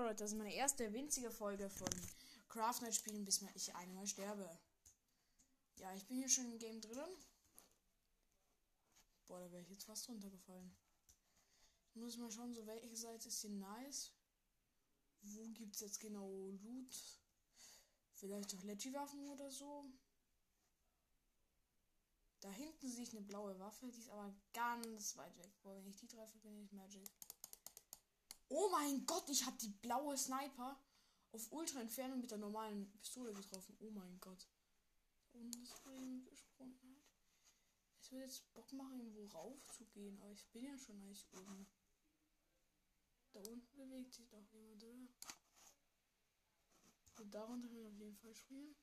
Leute, das ist meine erste winzige Folge von Craft Night spielen, bis ich einmal sterbe. Ja, ich bin hier schon im Game drin. Boah, da wäre ich jetzt fast runtergefallen. Ich muss mal schauen, so welche Seite ist hier nice. Wo gibt es jetzt genau Loot? Vielleicht auch Leggy-Waffen oder so. Da hinten sehe ich eine blaue Waffe, die ist aber ganz weit weg. Boah, wenn ich die treffe, bin ich Magic. Oh mein Gott, ich habe die blaue Sniper auf Ultra-Entfernung mit der normalen Pistole getroffen. Oh mein Gott. Und das war gesprungen Es wird jetzt Bock machen, irgendwo rauf zu gehen, aber ich bin ja schon eigentlich oben. Da unten bewegt sich doch jemand, oder? Und darunter können wir auf jeden Fall springen.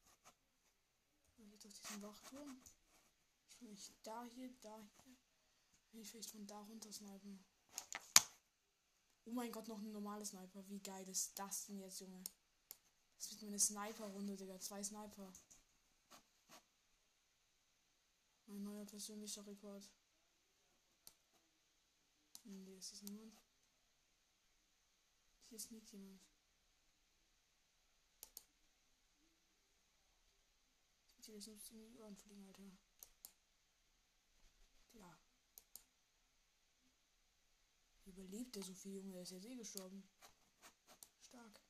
Und jetzt auf diesen Wachturm. Springe ich da hier, da hier. Wenn ich vielleicht von da runter snipen. Oh mein Gott, noch ein normaler Sniper. Wie geil ist das denn jetzt, Junge? Das wird meine Sniper-Runde, Digga. Zwei Sniper. Mein neuer persönlicher Rekord. Nee, ist das niemand? Hier ist nicht jemand. Will jetzt nicht in die Ohren fliegen, Alter. Überlebt der so viel, Junge? Der ist jetzt eh gestorben. Stark.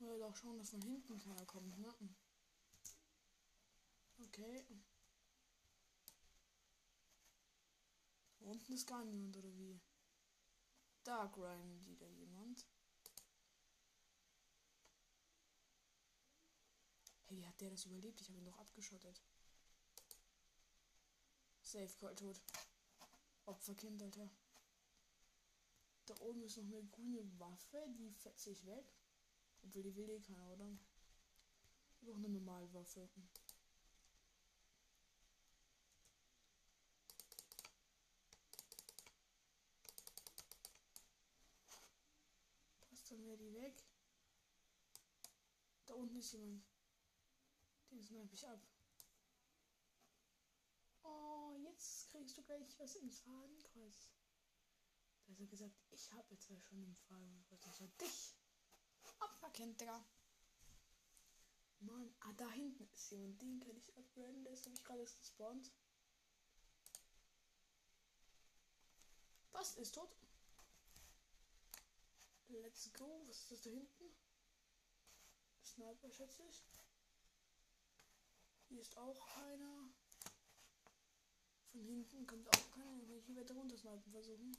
Mal doch schauen, dass von hinten keiner kommt, ne? Okay. Unten ist gar niemand, oder wie? Da grinden wieder jemand. Hey, wie hat der das überlebt? Ich habe ihn doch abgeschottet. Safe Call tot. Opferkind, Alter. Da oben ist noch eine grüne Waffe, die fetzt sich weg. Obwohl die will eh keiner, oder? Ich eine normale Waffe. Passt dann wäre die weg. Da unten ist jemand. Den snipe ich ab. Oh, jetzt kriegst du gleich was ins Fadenkreuz. Da hat er gesagt, ich habe jetzt ja schon im Fadenkreuz. Das war dich. Abverkennt, Digga. Mann, ah, da hinten ist jemand. Den kann ich upgraden. Der ist nämlich gerade gespawnt. Was ist tot? Let's go. Was ist das da hinten? Sniper, schätze ich. Hier ist auch keiner. Von hinten kommt auch keiner. Wenn ich hier weiter runter snipen versuchen.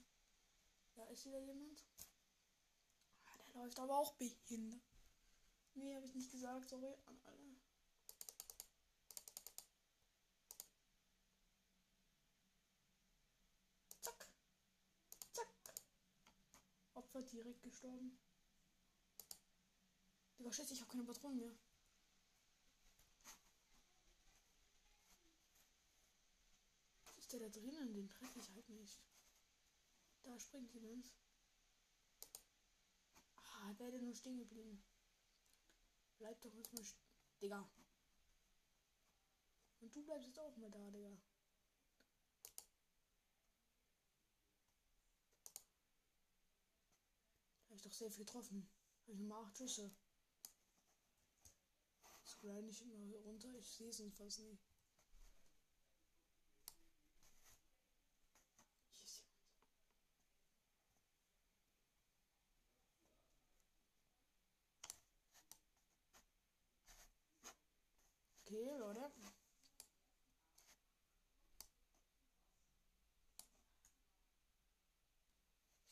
Da ist wieder jemand. Ah, der läuft aber auch behindert. Nee, habe ich nicht gesagt. Sorry an alle. Zack. Zack. Opfer direkt gestorben. Digga, schätze, ich habe keine Patronen mehr. ist der da drinnen? Den treffe ich halt nicht. Da springt jemand. Ah, werde nur stehen geblieben. Bleib doch jetzt mal Digga. Und du bleibst jetzt auch mal da, Digga. Habe ich doch safe getroffen. Habe ich nur 8 Schüsse. Grind ich immer runter. Ich sehe es fast nicht. Okay, Leute.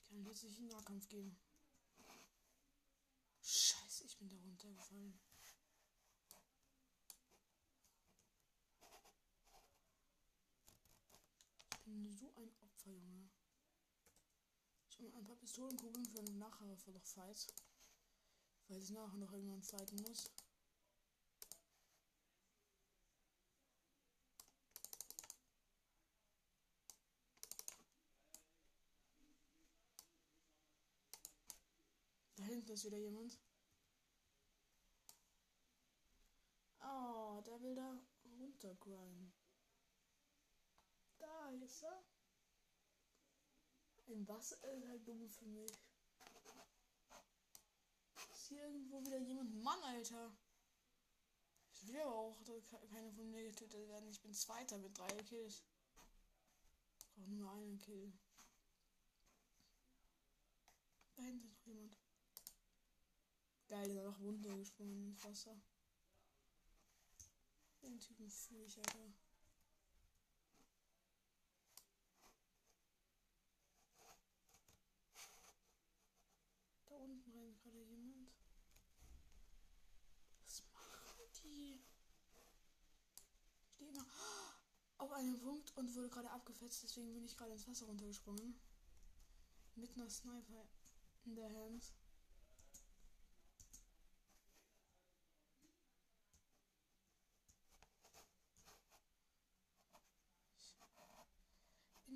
Ich kann jetzt nicht in den Nahkampf gehen. Scheiße, ich bin da runtergefallen. Ich bin so ein Opfer, Junge. Ich habe ein paar Pistolenkugeln für nachher für noch Fights. Weil ich nachher noch irgendwann fighten muss. Hinten ist wieder jemand. Oh, der will da runtergrinden. Da ist er. Ein Wasser ist halt dumm für mich. Ist hier irgendwo wieder jemand? Mann, Alter! Ich will aber auch keine von mir getötet werden. Ich bin Zweiter mit drei Kills. Ich nur einen Kill. Da hinten ist noch jemand. Geil, der ist noch runtergesprungen ins Wasser. Den Typen fühle ich, Alter. Da unten rennt gerade jemand. Was machen die? Steht noch auf einem Punkt und wurde gerade abgefetzt, deswegen bin ich gerade ins Wasser runtergesprungen. Mit einer Sniper in der Hand.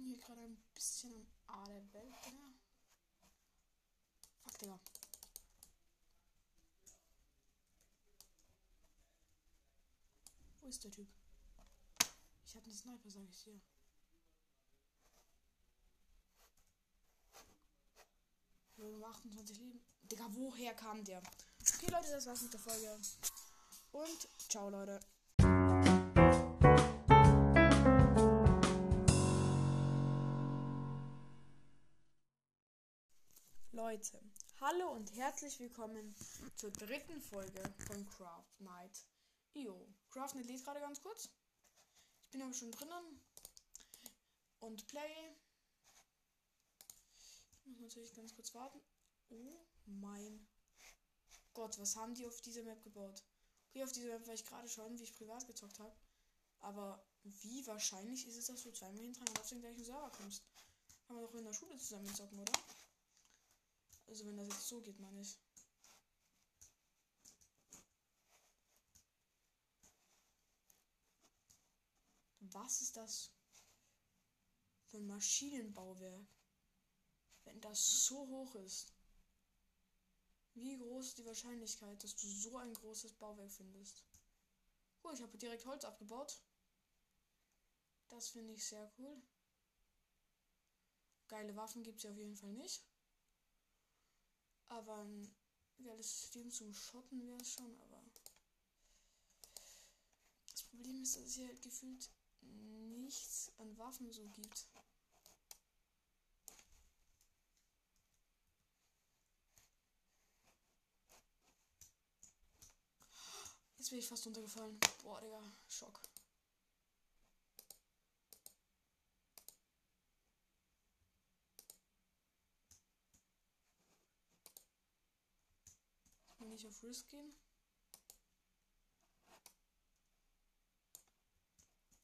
bin hier gerade ein bisschen am A der Welt, Digga. Fuck, Digga. Wo ist der Typ? Ich habe einen Sniper, sag ich dir. Nur 28 Leben. Digga, woher kam der? Okay, Leute, das war's mit der Folge. Und ciao, Leute. Leute, hallo und herzlich willkommen zur dritten Folge von Craft Night. Io, Craft Night lädt gerade ganz kurz. Ich bin aber schon drinnen. Und Play. Ich muss natürlich ganz kurz warten. Oh mein Gott, was haben die auf dieser Map gebaut? Okay, auf dieser Map war ich gerade schon, wie ich privat gezockt habe. Aber wie wahrscheinlich ist es, dass du zweimal hintereinander auf den gleichen Server kommst? Haben wir doch in der Schule zusammen zocken, oder? Also wenn das jetzt so geht, meine ich. Was ist das für ein Maschinenbauwerk? Wenn das so hoch ist. Wie groß ist die Wahrscheinlichkeit, dass du so ein großes Bauwerk findest? Oh, ich habe direkt Holz abgebaut. Das finde ich sehr cool. Geile Waffen gibt es ja auf jeden Fall nicht. Aber ein geiles System zum Schotten wäre es schon, aber. Das Problem ist, dass es hier halt gefühlt nichts an Waffen so gibt. Jetzt bin ich fast runtergefallen. Boah, Digga, Schock. Nicht auf Risk gehen.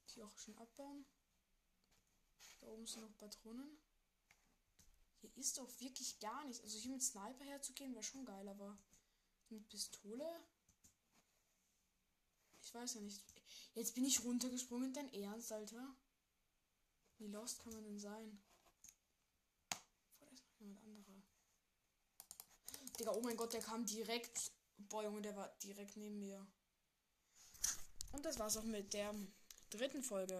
Hier auch schon abbauen. Da oben sind noch Patronen. Hier ist doch wirklich gar nichts. Also hier mit Sniper herzugehen wäre schon geil, aber mit Pistole. Ich weiß ja nicht. Jetzt bin ich runtergesprungen, dein Ernst, Alter. Wie lost kann man denn sein? Digga, oh mein Gott, der kam direkt. Boah, Junge, der war direkt neben mir. Und das war's auch mit der dritten Folge.